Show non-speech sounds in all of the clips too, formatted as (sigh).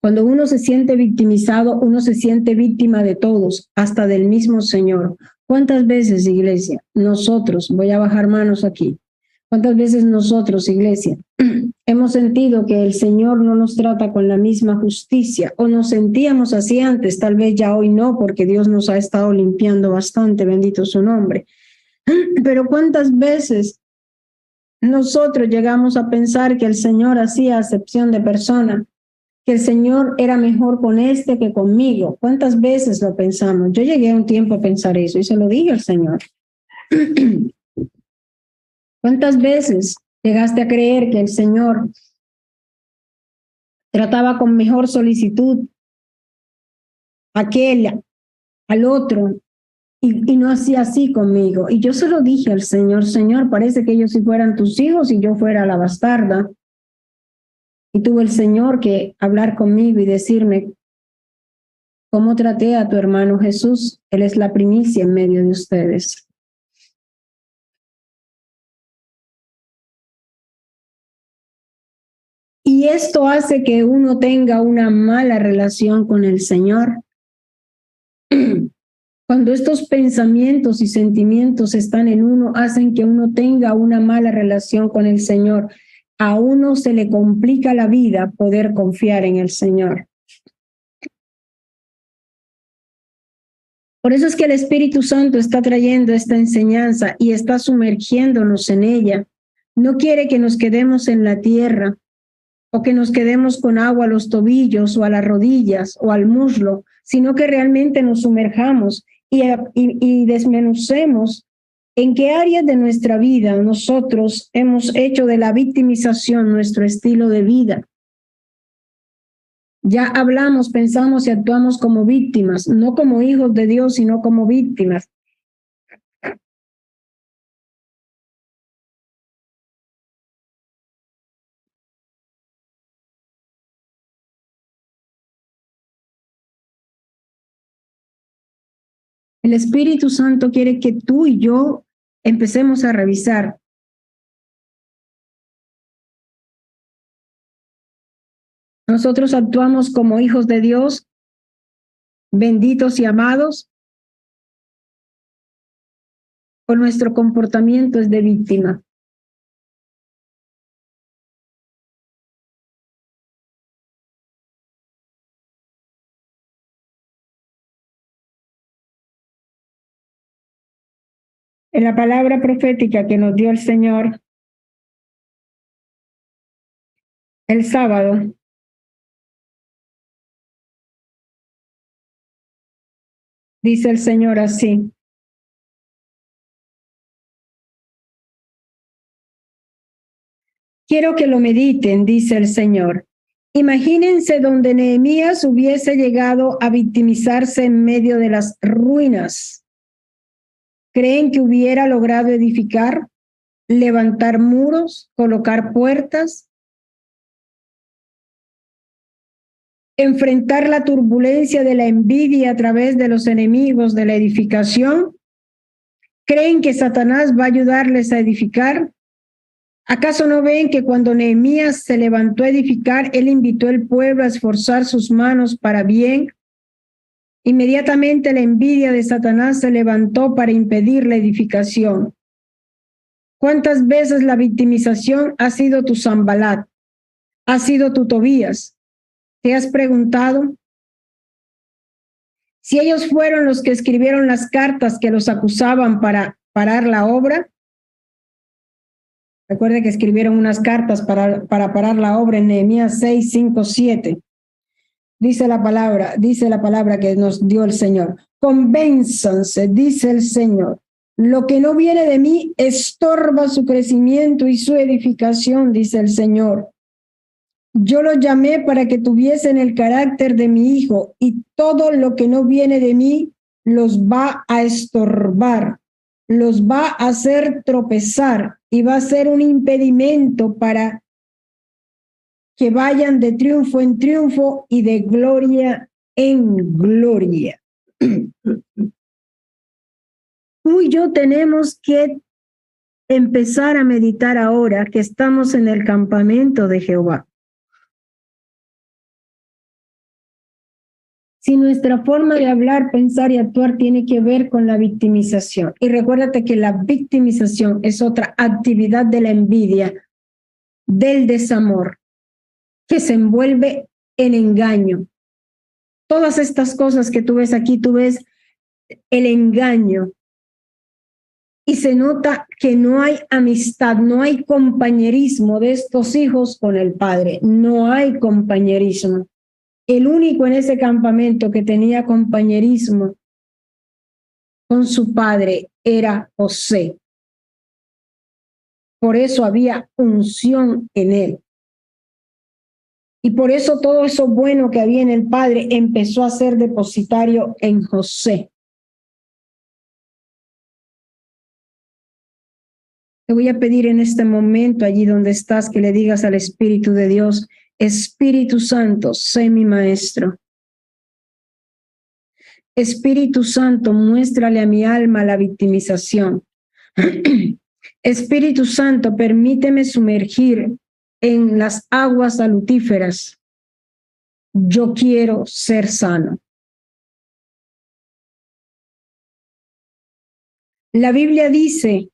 Cuando uno se siente victimizado, uno se siente víctima de todos, hasta del mismo Señor. ¿Cuántas veces, iglesia, nosotros, voy a bajar manos aquí, cuántas veces nosotros, iglesia, (clears throat) hemos sentido que el Señor no nos trata con la misma justicia o nos sentíamos así antes, tal vez ya hoy no, porque Dios nos ha estado limpiando bastante, bendito su nombre. (clears throat) Pero cuántas veces nosotros llegamos a pensar que el Señor hacía acepción de persona, que el Señor era mejor con este que conmigo. ¿Cuántas veces lo pensamos? Yo llegué a un tiempo a pensar eso y se lo dije al Señor. (clears throat) ¿Cuántas veces llegaste a creer que el Señor trataba con mejor solicitud a aquel, al otro, y, no hacía así conmigo? Y yo se lo dije al Señor, Señor, parece que ellos si fueran tus hijos y yo fuera la bastarda. Y tuvo el Señor que hablar conmigo y decirme, ¿cómo traté a tu hermano Jesús? Él es la primicia en medio de ustedes. Y esto hace que uno tenga una mala relación con el Señor. (clears throat) Cuando estos pensamientos y sentimientos están en uno, hacen que uno tenga una mala relación con el Señor a uno se le complica la vida poder confiar en el Señor. Por eso es que el Espíritu Santo está trayendo esta enseñanza y está sumergiéndonos en ella. No quiere que nos quedemos en la tierra o que nos quedemos con agua a los tobillos o a las rodillas o al muslo, sino que realmente nos sumerjamos y, y desmenucemos ¿En qué áreas de nuestra vida nosotros hemos hecho de la victimización nuestro estilo de vida? Ya hablamos, pensamos y actuamos como víctimas, no como hijos de Dios, sino como víctimas. El Espíritu Santo quiere que tú y yo empecemos a revisar. Nosotros actuamos como hijos de Dios, benditos y amados, o nuestro comportamiento es de víctima. En la palabra profética que nos dio el Señor el sábado, dice el Señor así. Quiero que lo mediten, dice el Señor. Imagínense donde Nehemías hubiese llegado a victimizarse en medio de las ruinas ¿Creen que hubiera logrado edificar, levantar muros, colocar puertas, enfrentar la turbulencia de la envidia a través de los enemigos de la edificación? ¿Creen que Satanás va a ayudarles a edificar? ¿Acaso no ven que cuando Nehemías se levantó a edificar, él invitó al pueblo a esforzar sus manos para bien Inmediatamente la envidia de Satanás se levantó para impedir la edificación. ¿Cuántas veces la victimización ha sido tu Zambalat? ¿Ha sido tu Tobías? ¿Te has preguntado? Si ellos fueron los que escribieron las cartas que los acusaban para parar la obra, recuerde que escribieron unas cartas para, para parar la obra en Nehemías 6, 5, 7. Dice la palabra, dice la palabra que nos dio el Señor. Convénzanse, dice el Señor. Lo que no viene de mí estorba su crecimiento y su edificación, dice el Señor. Yo lo llamé para que tuviesen el carácter de mi hijo y todo lo que no viene de mí los va a estorbar, los va a hacer tropezar y va a ser un impedimento para que vayan de triunfo en triunfo y de gloria en gloria. (clears throat) Tú y yo tenemos que empezar a meditar ahora que estamos en el campamento de Jehová. si nuestra forma de hablar, pensar y actuar tiene que ver con la victimización. Y recuérdate que la victimización es otra actividad de la envidia, del desamor, que se envuelve en engaño. Todas estas cosas que tú ves aquí, tú ves el engaño. Y se nota que no hay amistad, no hay compañerismo de estos hijos con el padre, no hay compañerismo. El único en ese campamento que tenía compañerismo con su padre era José. Por eso había unción en él. Y por eso todo eso bueno que había en el Padre empezó a ser depositario en José. Te voy a pedir en este momento, allí donde estás, que le digas al Espíritu de Dios, Espíritu Santo, sé mi maestro. Espíritu Santo, muéstrale a mi alma la victimización. (clears throat) Espíritu Santo, permíteme sumergir en las aguas salutíferas. Yo quiero ser sano. La Biblia dice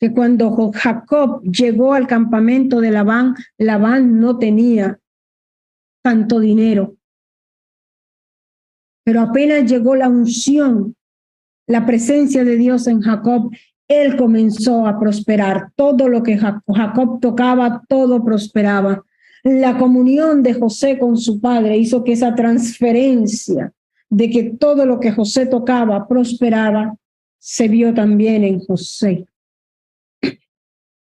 que cuando Jacob llegó al campamento de Labán, Labán no tenía tanto dinero. Pero apenas llegó la unción, la presencia de Dios en Jacob, él comenzó a prosperar. Todo lo que Jacob tocaba, todo prosperaba. La comunión de José con su padre hizo que esa transferencia de que todo lo que José tocaba prosperaba, se vio también en José.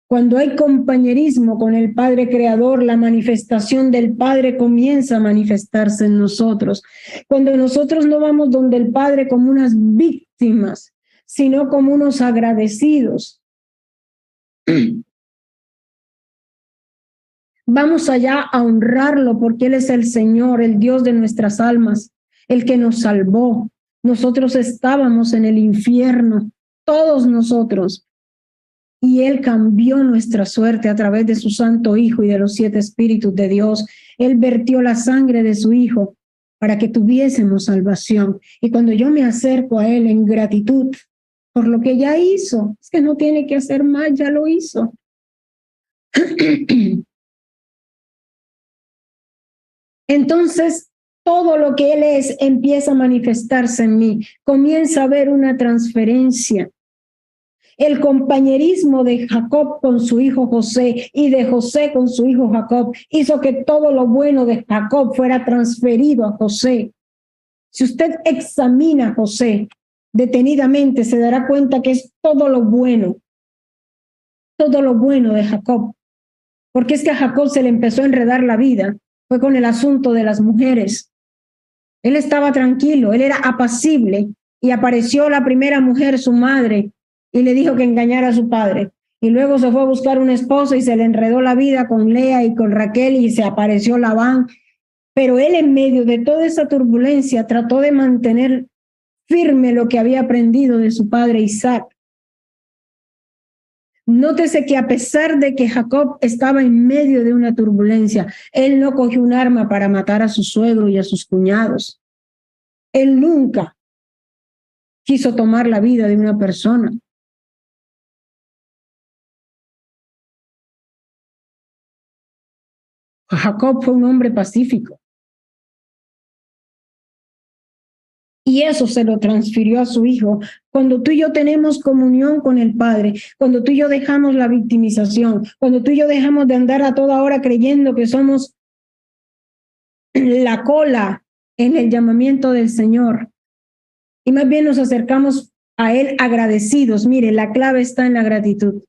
Cuando hay compañerismo con el Padre Creador, la manifestación del Padre comienza a manifestarse en nosotros. Cuando nosotros no vamos donde el Padre como unas víctimas, sino como unos agradecidos. Vamos allá a honrarlo porque Él es el Señor, el Dios de nuestras almas, el que nos salvó. Nosotros estábamos en el infierno, todos nosotros, y Él cambió nuestra suerte a través de su Santo Hijo y de los siete Espíritus de Dios. Él vertió la sangre de su Hijo para que tuviésemos salvación. Y cuando yo me acerco a Él en gratitud por lo que ya hizo, es que no tiene que hacer más, ya lo hizo. (clears throat) Entonces, todo lo que Él es empieza a manifestarse en mí, comienza a haber una transferencia el compañerismo de Jacob con su hijo José y de José con su hijo Jacob hizo que todo lo bueno de Jacob fuera transferido a José. Si usted examina a José detenidamente, se dará cuenta que es todo lo bueno, todo lo bueno de Jacob. Porque es que a Jacob se le empezó a enredar la vida, fue con el asunto de las mujeres. Él estaba tranquilo, él era apacible y apareció la primera mujer, su madre, y le dijo que engañara a su padre. Y luego se fue a buscar una esposa y se le enredó la vida con Lea y con Raquel y se apareció Labán. Pero él en medio de toda esa turbulencia trató de mantener firme lo que había aprendido de su padre Isaac. Nótese que a pesar de que Jacob estaba en medio de una turbulencia, él no cogió un arma para matar a su suegro y a sus cuñados. Él nunca quiso tomar la vida de una persona. Jacob fue un hombre pacífico. Y eso se lo transfirió a su hijo. Cuando tú y yo tenemos comunión con el Padre, cuando tú y yo dejamos la victimización, cuando tú y yo dejamos de andar a toda hora creyendo que somos la cola en el llamamiento del Señor, y más bien nos acercamos a Él agradecidos. Mire, la clave está en la gratitud.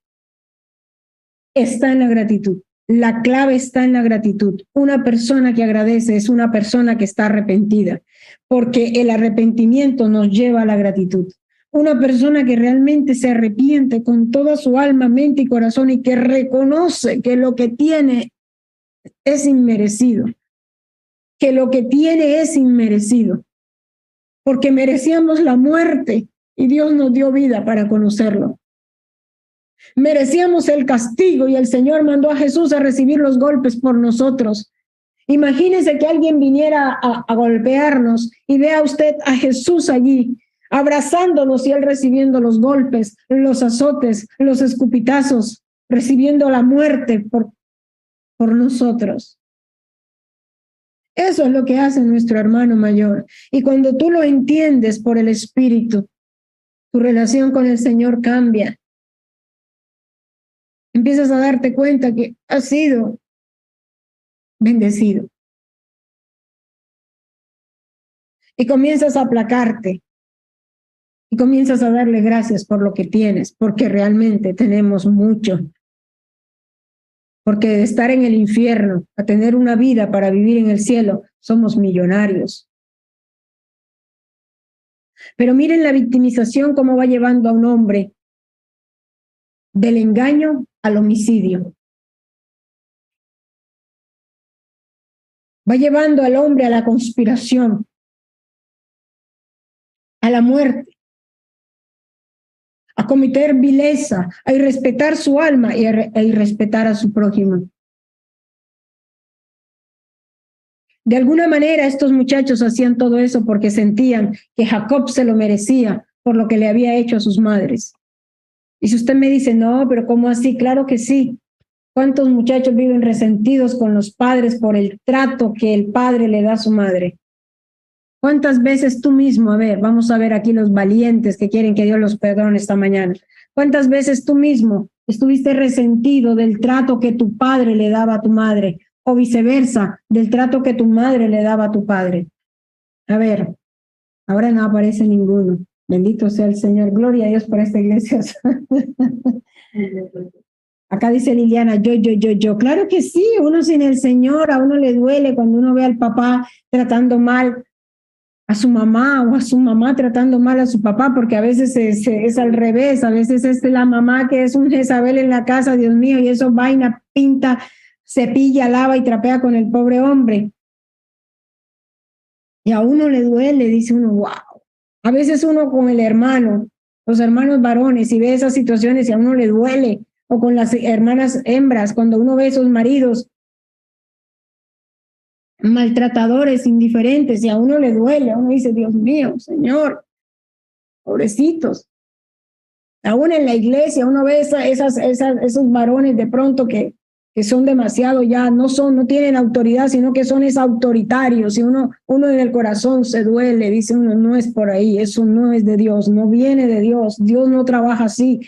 Está en la gratitud. La clave está en la gratitud. Una persona que agradece es una persona que está arrepentida, porque el arrepentimiento nos lleva a la gratitud. Una persona que realmente se arrepiente con toda su alma, mente y corazón y que reconoce que lo que tiene es inmerecido, que lo que tiene es inmerecido, porque merecíamos la muerte y Dios nos dio vida para conocerlo. Merecíamos el castigo y el Señor mandó a Jesús a recibir los golpes por nosotros. Imagínese que alguien viniera a, golpearnos y vea usted a Jesús allí abrazándonos y él recibiendo los golpes, los azotes, los escupitazos, recibiendo la muerte por, por nosotros. Eso es lo que hace nuestro hermano mayor. Y cuando tú lo entiendes por el Espíritu, tu relación con el Señor cambia. Empiezas a darte cuenta que has sido bendecido. Y comienzas a aplacarte. Y comienzas a darle gracias por lo que tienes, porque realmente tenemos mucho. Porque de estar en el infierno a tener una vida para vivir en el cielo, somos millonarios. Pero miren la victimización cómo va llevando a un hombre del engaño al homicidio. Va llevando al hombre a la conspiración, a la muerte, a cometer vileza, a irrespetar su alma y a, irrespetar a su prójimo. De alguna manera estos muchachos hacían todo eso porque sentían que Jacob se lo merecía por lo que le había hecho a sus madres. Y si usted me dice, no, pero ¿cómo así? Claro que sí. ¿Cuántos muchachos viven resentidos con los padres por el trato que el padre le da a su madre? ¿Cuántas veces tú mismo, a ver, vamos a ver aquí los valientes que quieren que Dios los perdone esta mañana? ¿Cuántas veces tú mismo estuviste resentido del trato que tu padre le daba a tu madre o viceversa, del trato que tu madre le daba a tu padre? A ver, ahora no aparece ninguno. Bendito sea el Señor. Gloria a Dios por esta iglesia. (laughs) Acá dice Liliana, yo, yo, yo, yo. Claro que sí, uno sin el Señor, a uno le duele cuando uno ve al papá tratando mal a su mamá o a su mamá tratando mal a su papá, porque a veces es, al revés, a veces es la mamá que es un Jezabel en la casa, Dios mío, y eso vaina, pinta, cepilla, lava y trapea con el pobre hombre. Y a uno le duele, dice uno, wow. A veces uno con el hermano, los hermanos varones, y ve esas situaciones y a uno le duele, o con las hermanas hembras, cuando uno ve esos maridos maltratadores, indiferentes, y a uno le duele, a uno dice, Dios mío, Señor, pobrecitos. Aún en la iglesia uno ve esas, esos varones de pronto que, que son demasiado ya, no son, no tienen autoridad, sino que son es autoritarios, y uno, uno en el corazón se duele, dice uno, no es por ahí, eso no es de Dios, no viene de Dios, Dios no trabaja así.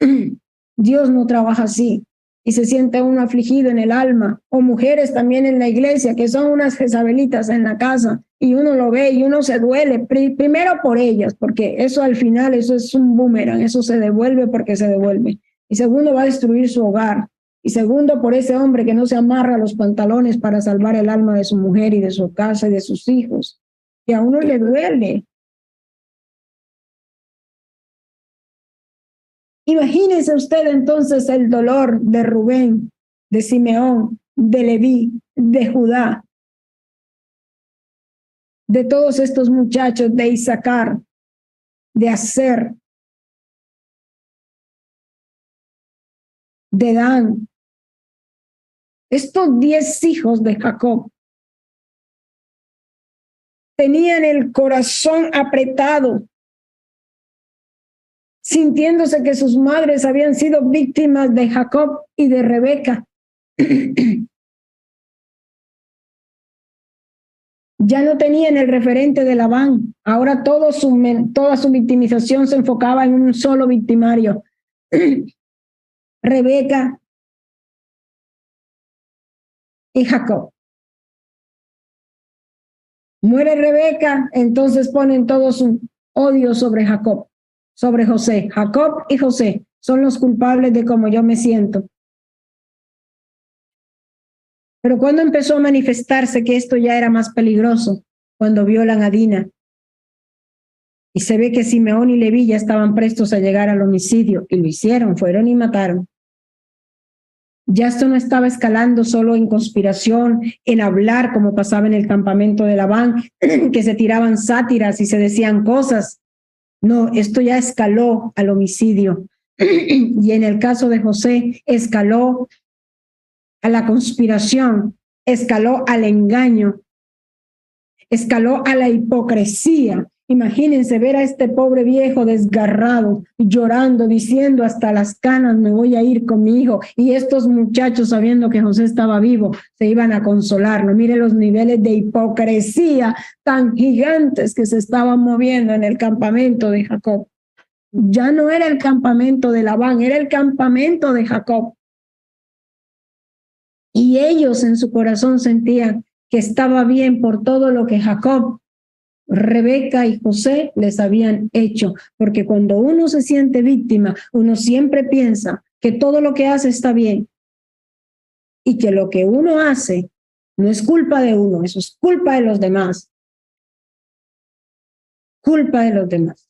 (clears throat) Dios no trabaja así y se siente uno afligido en el alma, o mujeres también en la iglesia que son unas jezabelitas en la casa y uno lo ve y uno se duele, primero por ellas, porque eso al final, eso es un boomerang, eso se devuelve porque se devuelve. Y segundo, va a destruir su hogar. Y segundo, por ese hombre que no se amarra los pantalones para salvar el alma de su mujer y de su casa y de sus hijos. Y a uno le duele, Imagínese usted entonces el dolor de Rubén, de Simeón, de Leví, de Judá, de todos estos muchachos de Isaacar, de Aser, de Dan. Estos diez hijos de Jacob tenían el corazón apretado sintiéndose que sus madres habían sido víctimas de Jacob y de Rebeca. (clears throat) ya no tenían el referente de Labán. Ahora todo su, toda su victimización se enfocaba en un solo victimario. (clears throat) Rebeca y Jacob. Muere Rebeca, entonces ponen todo su odio sobre Jacob sobre José. Jacob y José son los culpables de cómo yo me siento. Pero cuando empezó a manifestarse que esto ya era más peligroso, cuando violan a Dina. Y se ve que Simeón y Leví ya estaban prestos a llegar al homicidio y lo hicieron, fueron y mataron. Ya esto no estaba escalando solo en conspiración, en hablar como pasaba en el campamento de Labán, (clears throat) que se tiraban sátiras y se decían cosas. No, esto ya escaló al homicidio. (clears throat) y en el caso de José, escaló a la conspiración escaló al engaño, escaló a la hipocresía. Imagínense ver a este pobre viejo desgarrado, llorando, diciendo hasta las canas me voy a ir con mi hijo. Y estos muchachos, sabiendo que José estaba vivo, se iban a consolarlo. Mire los niveles de hipocresía tan gigantes que se estaban moviendo en el campamento de Jacob. Ya no era el campamento de Labán, era el campamento de Jacob. Y ellos en su corazón sentían que estaba bien por todo lo que Jacob Rebeca y José les habían hecho, porque cuando uno se siente víctima, uno siempre piensa que todo lo que hace está bien y que lo que uno hace no es culpa de uno, eso es culpa de los demás. Culpa de los demás.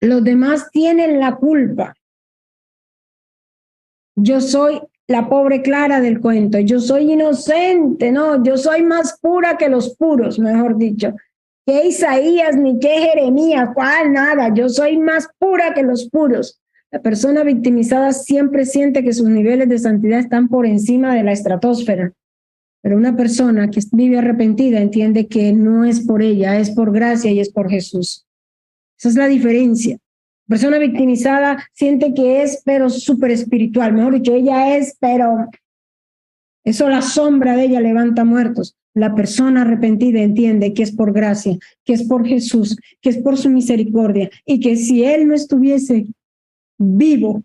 Los demás tienen la culpa. Yo soy la pobre Clara del cuento. Yo soy inocente, no, yo soy más pura que los puros, mejor dicho. Que Isaías ni que Jeremías, cuál nada, yo soy más pura que los puros. La persona victimizada siempre siente que sus niveles de santidad están por encima de la estratosfera. Pero una persona que vive arrepentida entiende que no es por ella, es por gracia y es por Jesús. Esa es la diferencia persona victimizada siente que es, pero súper espiritual. Mejor dicho, ella es, pero eso la sombra de ella levanta muertos. La persona arrepentida entiende que es por gracia, que es por Jesús, que es por su misericordia y que si Él no estuviese vivo,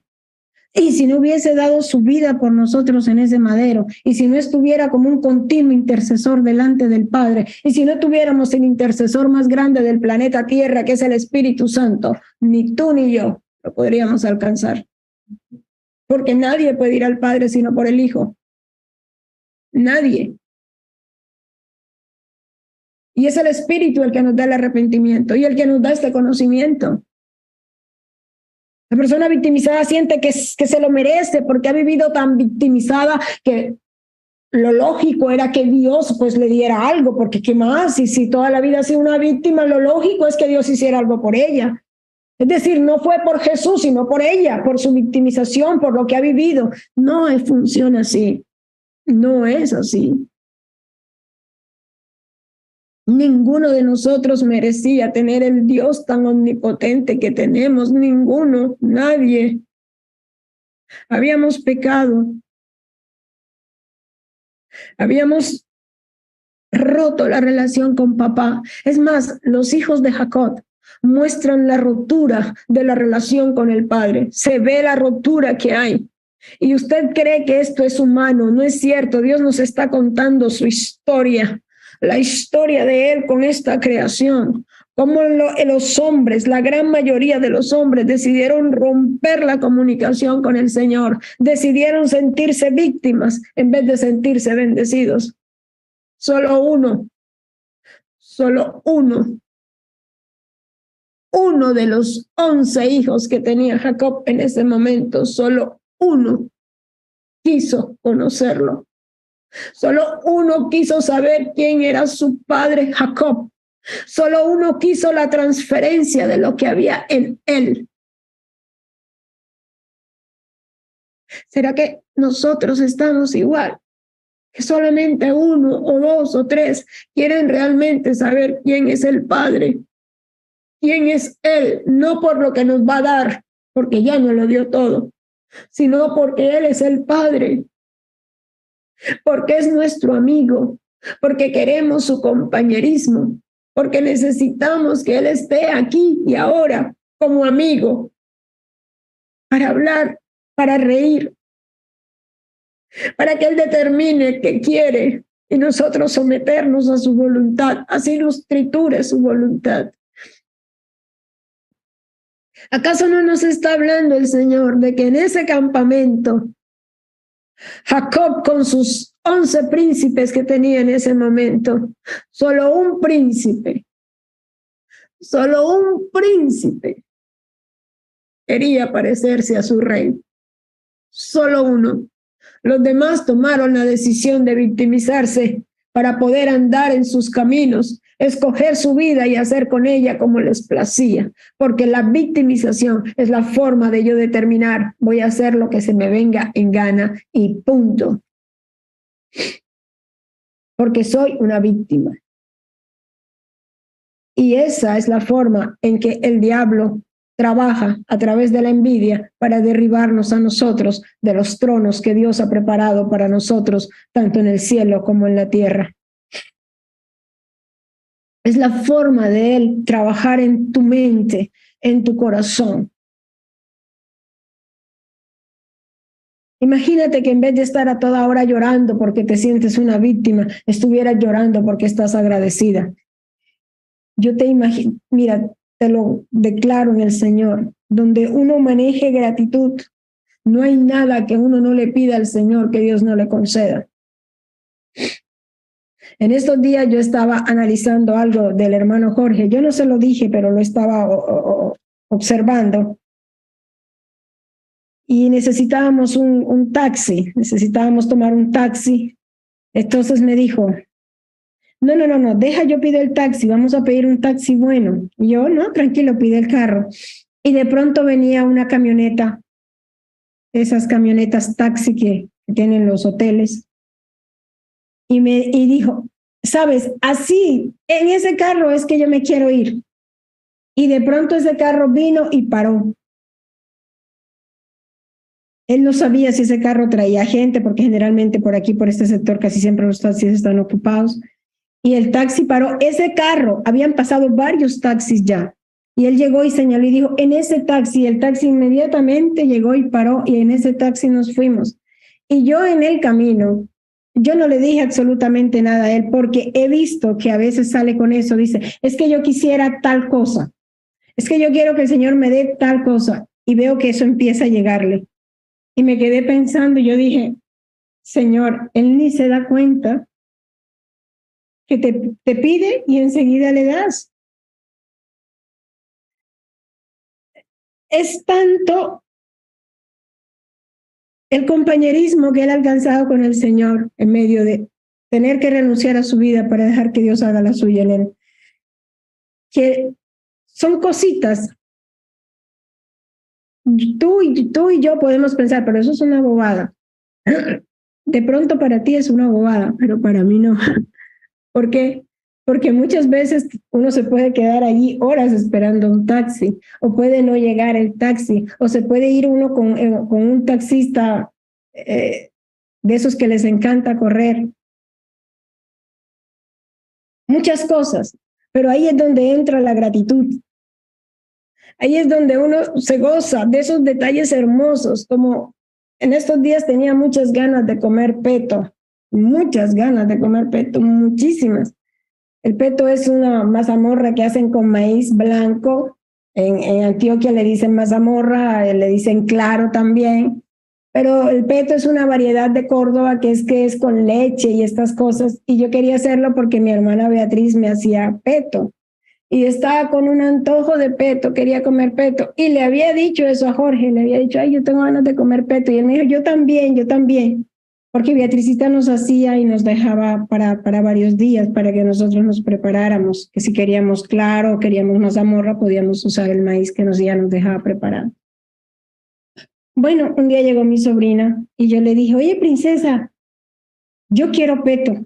y si no hubiese dado su vida por nosotros en ese madero, y si no estuviera como un continuo intercesor delante del Padre, y si no tuviéramos el intercesor más grande del planeta Tierra, que es el Espíritu Santo, ni tú ni yo lo podríamos alcanzar. Porque nadie puede ir al Padre sino por el Hijo. Nadie. Y es el Espíritu el que nos da el arrepentimiento y el que nos da este conocimiento. La persona victimizada siente que, que se lo merece porque ha vivido tan victimizada que lo lógico era que Dios pues le diera algo, porque ¿qué más? Y si toda la vida ha sido una víctima, lo lógico es que Dios hiciera algo por ella. Es decir, no fue por Jesús, sino por ella, por su victimización, por lo que ha vivido. No funciona así. No es así. Ninguno de nosotros merecía tener el Dios tan omnipotente que tenemos, ninguno, nadie. Habíamos pecado. Habíamos roto la relación con papá. Es más, los hijos de Jacob muestran la rotura de la relación con el padre. Se ve la rotura que hay. Y usted cree que esto es humano, no es cierto. Dios nos está contando su historia la historia de Él con esta creación, cómo los hombres, la gran mayoría de los hombres decidieron romper la comunicación con el Señor, decidieron sentirse víctimas en vez de sentirse bendecidos. Solo uno, solo uno, uno de los once hijos que tenía Jacob en ese momento, solo uno quiso conocerlo. Solo uno quiso saber quién era su padre Jacob. Solo uno quiso la transferencia de lo que había en él. ¿Será que nosotros estamos igual? Que solamente uno o dos o tres quieren realmente saber quién es el Padre, quién es Él, no por lo que nos va a dar, porque ya no lo dio todo, sino porque Él es el Padre porque es nuestro amigo, porque queremos su compañerismo, porque necesitamos que Él esté aquí y ahora como amigo para hablar, para reír, para que Él determine qué quiere y nosotros someternos a su voluntad, así nos triture su voluntad. ¿Acaso no nos está hablando el Señor de que en ese campamento Jacob con sus once príncipes que tenía en ese momento, solo un príncipe, solo un príncipe quería parecerse a su rey. Solo uno. Los demás tomaron la decisión de victimizarse para poder andar en sus caminos, escoger su vida y hacer con ella como les placía, porque la victimización es la forma de yo determinar, voy a hacer lo que se me venga en gana y punto. Porque soy una víctima. Y esa es la forma en que el diablo trabaja a través de la envidia para derribarnos a nosotros de los tronos que Dios ha preparado para nosotros, tanto en el cielo como en la tierra. Es la forma de Él trabajar en tu mente, en tu corazón. Imagínate que en vez de estar a toda hora llorando porque te sientes una víctima, estuvieras llorando porque estás agradecida. Yo te imagino, mira, te lo declaro en el Señor, donde uno maneje gratitud, no hay nada que uno no le pida al Señor que Dios no le conceda. En estos días yo estaba analizando algo del hermano Jorge. Yo no se lo dije, pero lo estaba observando. Y necesitábamos un, un taxi, necesitábamos tomar un taxi. Entonces me dijo, no, no, no, no, deja, yo pido el taxi, vamos a pedir un taxi bueno. Y yo, no, tranquilo, pide el carro. Y de pronto venía una camioneta, esas camionetas taxi que tienen los hoteles, y me y dijo, sabes, así, en ese carro es que yo me quiero ir. Y de pronto ese carro vino y paró. Él no sabía si ese carro traía gente, porque generalmente por aquí, por este sector, casi siempre los taxis están ocupados y el taxi paró. Ese carro, habían pasado varios taxis ya. Y él llegó y señaló y dijo, en ese taxi, el taxi inmediatamente llegó y paró y en ese taxi nos fuimos. Y yo en el camino, yo no le dije absolutamente nada a él porque he visto que a veces sale con eso, dice, es que yo quisiera tal cosa, es que yo quiero que el Señor me dé tal cosa. Y veo que eso empieza a llegarle. Y me quedé pensando, yo dije, Señor, él ni se da cuenta que te pide y enseguida le das. Es tanto el compañerismo que él ha alcanzado con el Señor en medio de tener que renunciar a su vida para dejar que Dios haga la suya en él. Que son cositas. Tú y, tú y yo podemos pensar, pero eso es una bobada. De pronto para ti es una bobada, pero para mí no. (laughs) ¿Por qué? Porque muchas veces uno se puede quedar allí horas esperando un taxi, o puede no llegar el taxi, o se puede ir uno con, eh, con un taxista eh, de esos que les encanta correr. Muchas cosas, pero ahí es donde entra la gratitud. Ahí es donde uno se goza de esos detalles hermosos, como en estos días tenía muchas ganas de comer peto muchas ganas de comer peto, muchísimas. El peto es una mazamorra que hacen con maíz blanco. En, Antioquia le dicen mazamorra, le dicen claro también. Pero el peto es una variedad de Córdoba que es que es con leche y estas cosas. Y yo quería hacerlo porque mi hermana Beatriz me hacía peto. Y estaba con un antojo de peto, quería comer peto. Y le había dicho eso a Jorge, le había dicho, ay, yo tengo ganas de comer peto. Y él me dijo, yo también, yo también porque Beatricita nos hacía y nos dejaba para, para varios días para que nosotros nos preparáramos, que si queríamos claro queríamos mazamorra, podíamos usar el maíz que nos ya nos dejaba preparado. Bueno, un día llegó mi sobrina y yo le dije, oye, princesa, yo quiero peto.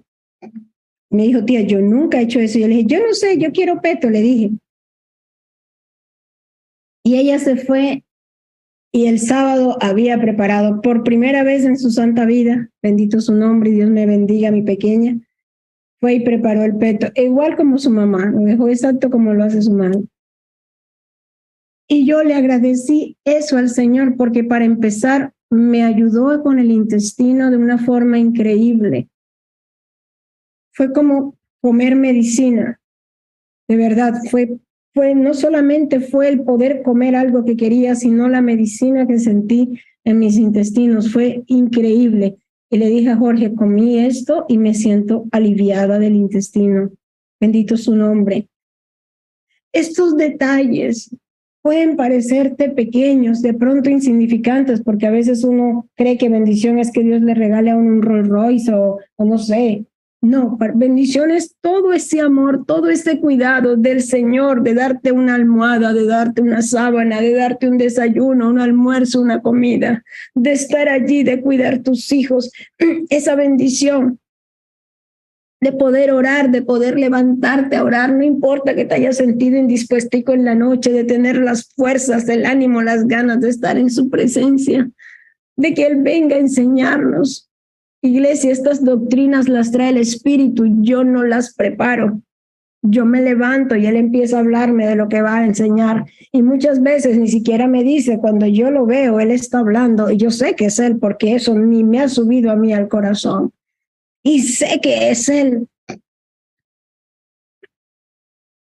Me dijo, tía, yo nunca he hecho eso. Yo le dije, yo no sé, yo quiero peto, le dije. Y ella se fue y el sábado había preparado por primera vez en su santa vida, bendito su nombre y Dios me bendiga mi pequeña, fue y preparó el peto, igual como su mamá, lo dejó exacto como lo hace su madre. Y yo le agradecí eso al Señor porque para empezar me ayudó con el intestino de una forma increíble. Fue como comer medicina. De verdad, fue fue no solamente fue el poder comer algo que quería, sino la medicina que sentí en mis intestinos. Fue increíble. Y le dije a Jorge, comí esto y me siento aliviada del intestino. Bendito su nombre. Estos detalles pueden parecerte pequeños, de pronto insignificantes, porque a veces uno cree que bendición es que Dios le regale a uno un Rolls Royce o, o no sé, No, bendiciones, todo ese amor, todo ese cuidado del Señor, de darte una almohada, de darte una sábana, de darte un desayuno, un almuerzo, una comida, de estar allí, de cuidar tus hijos, (clears throat) esa bendición de poder orar, de poder levantarte a orar, no importa que te hayas sentido indispuestico en la noche, de tener las fuerzas, el ánimo, las ganas de estar en su presencia, de que Él venga a enseñarnos, Iglesia, estas doctrinas las trae el Espíritu, yo no las preparo. Yo me levanto y Él empieza a hablarme de lo que va a enseñar. Y muchas veces ni siquiera me dice, cuando yo lo veo, Él está hablando. Y yo sé que es Él, porque eso ni me ha subido a mí al corazón. Y sé que es Él.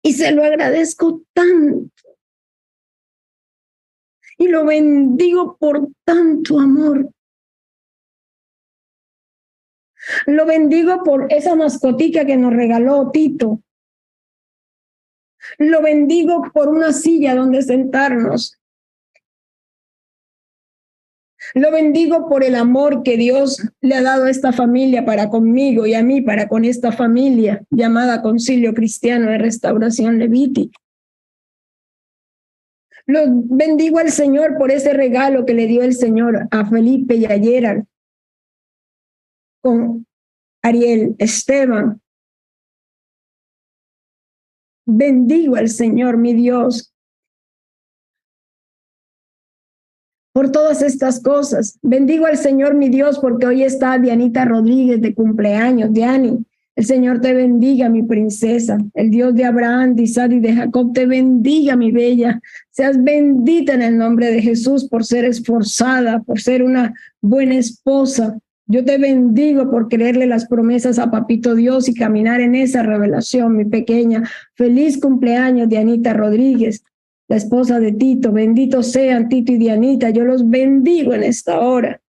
Y se lo agradezco tanto. Y lo bendigo por tanto amor. Lo bendigo por esa mascotica que nos regaló Tito. Lo bendigo por una silla donde sentarnos. Lo bendigo por el amor que Dios le ha dado a esta familia para conmigo y a mí para con esta familia llamada Concilio Cristiano de Restauración Levítica. Lo bendigo al Señor por ese regalo que le dio el Señor a Felipe y a Gerard con Ariel, Esteban. Bendigo al Señor, mi Dios, por todas estas cosas. Bendigo al Señor, mi Dios, porque hoy está Dianita Rodríguez de cumpleaños. Diani, el Señor te bendiga, mi princesa. El Dios de Abraham, de Isaac y de Jacob te bendiga, mi bella. Seas bendita en el nombre de Jesús por ser esforzada, por ser una buena esposa, yo te bendigo por creerle las promesas a Papito Dios y caminar en esa revelación, mi pequeña. Feliz cumpleaños, Dianita Rodríguez, la esposa de Tito. Benditos sean Tito y Dianita. Yo los bendigo en esta hora.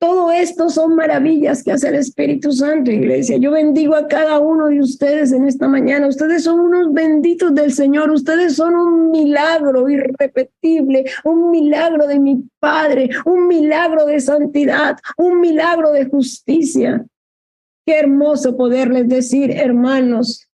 Todo esto son maravillas que hace el Espíritu Santo, iglesia. Yo bendigo a cada uno de ustedes en esta mañana. Ustedes son unos benditos del Señor. Ustedes son un milagro irrepetible, un milagro de mi Padre, un milagro de santidad, un milagro de justicia. Qué hermoso poderles decir, hermanos,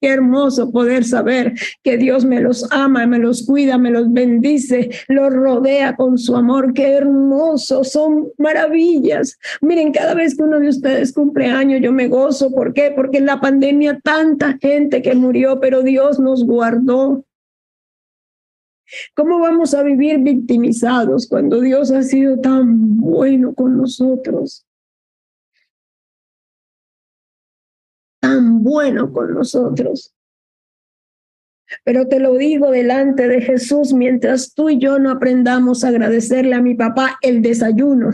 Qué hermoso poder saber que Dios me los ama, me los cuida, me los bendice, los rodea con su amor. Qué hermoso, son maravillas. Miren, cada vez que uno de ustedes cumple años, yo me gozo. ¿Por qué? Porque en la pandemia tanta gente que murió, pero Dios nos guardó. ¿Cómo vamos a vivir victimizados cuando Dios ha sido tan bueno con nosotros? Tan bueno con nosotros. Pero te lo digo delante de Jesús, mientras tú y yo no aprendamos a agradecerle a mi papá el desayuno,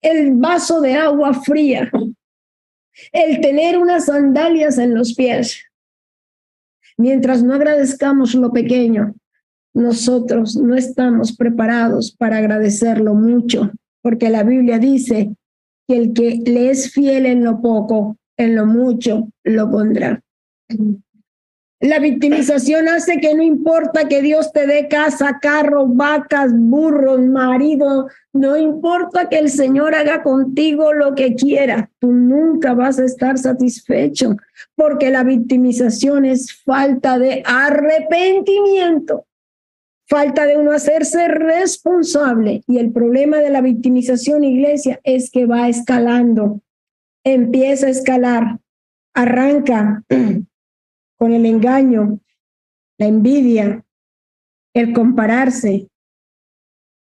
el vaso de agua fría, el tener unas sandalias en los pies. Mientras no agradezcamos lo pequeño, nosotros no estamos preparados para agradecerlo mucho, porque la Biblia dice que el que le es fiel en lo poco, en lo mucho lo pondrá. La victimización hace que no importa que Dios te dé casa, carro, vacas, burros, marido, no importa que el Señor haga contigo lo que quiera, tú nunca vas a estar satisfecho, porque la victimización es falta de arrepentimiento, falta de uno hacerse responsable. Y el problema de la victimización, iglesia, es que va escalando empieza a escalar, arranca (clears throat) con el engaño, la envidia, el compararse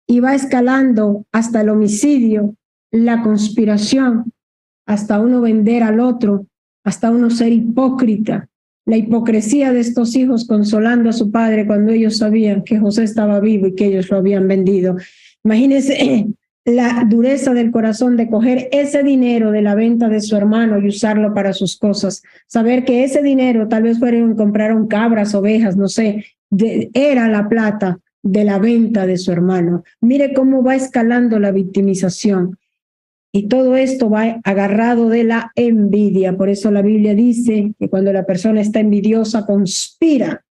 y va escalando hasta el homicidio, la conspiración, hasta uno vender al otro, hasta uno ser hipócrita. La hipocresía de estos hijos consolando a su padre cuando ellos sabían que José estaba vivo y que ellos lo habían vendido. Imagínense (clears throat) la dureza del corazón de coger ese dinero de la venta de su hermano y usarlo para sus cosas. Saber que ese dinero tal vez fueron compraron cabras, ovejas, no sé, era la plata de la venta de su hermano. Mire cómo va escalando la victimización. Y todo esto va agarrado de la envidia. Por eso la Biblia dice que cuando la persona está envidiosa, conspira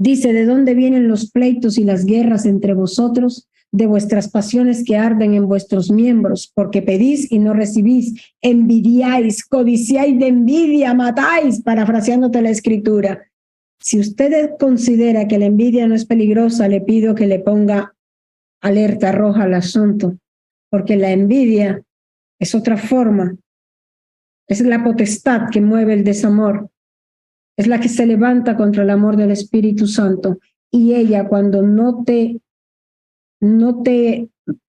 Dice, ¿de dónde vienen los pleitos y las guerras entre vosotros? De vuestras pasiones que arden en vuestros miembros, porque pedís y no recibís, envidiáis, codiciáis de envidia, matáis, parafraseándote la escritura. Si usted considera que la envidia no es peligrosa, le pido que le ponga alerta roja al asunto, porque la envidia es otra forma, es la potestad que mueve el desamor, es la que se levanta contra el amor del Espíritu Santo. Y ella cuando no te no te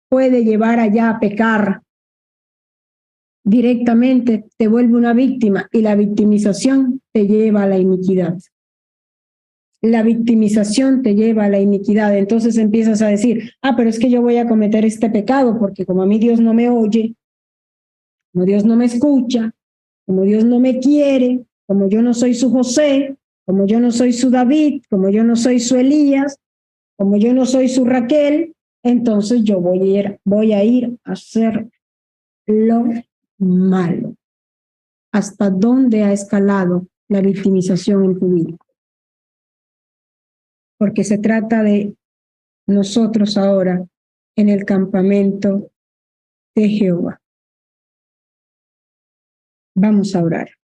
puede llevar allá a pecar directamente, te vuelve una víctima y la victimización te lleva a la iniquidad. La victimización te lleva a la iniquidad. Entonces empiezas a decir, ah, pero es que yo voy a cometer este pecado porque como a mí Dios no me oye, como Dios no me escucha, como Dios no me quiere, como yo no soy su José, como yo no soy su David, como yo no soy su Elías, como yo no soy su Raquel, entonces yo voy a ir, voy a, ir a hacer lo malo. ¿Hasta dónde ha escalado la victimización en tu vida? Porque se trata de nosotros ahora en el campamento de Jehová. Vamos a orar.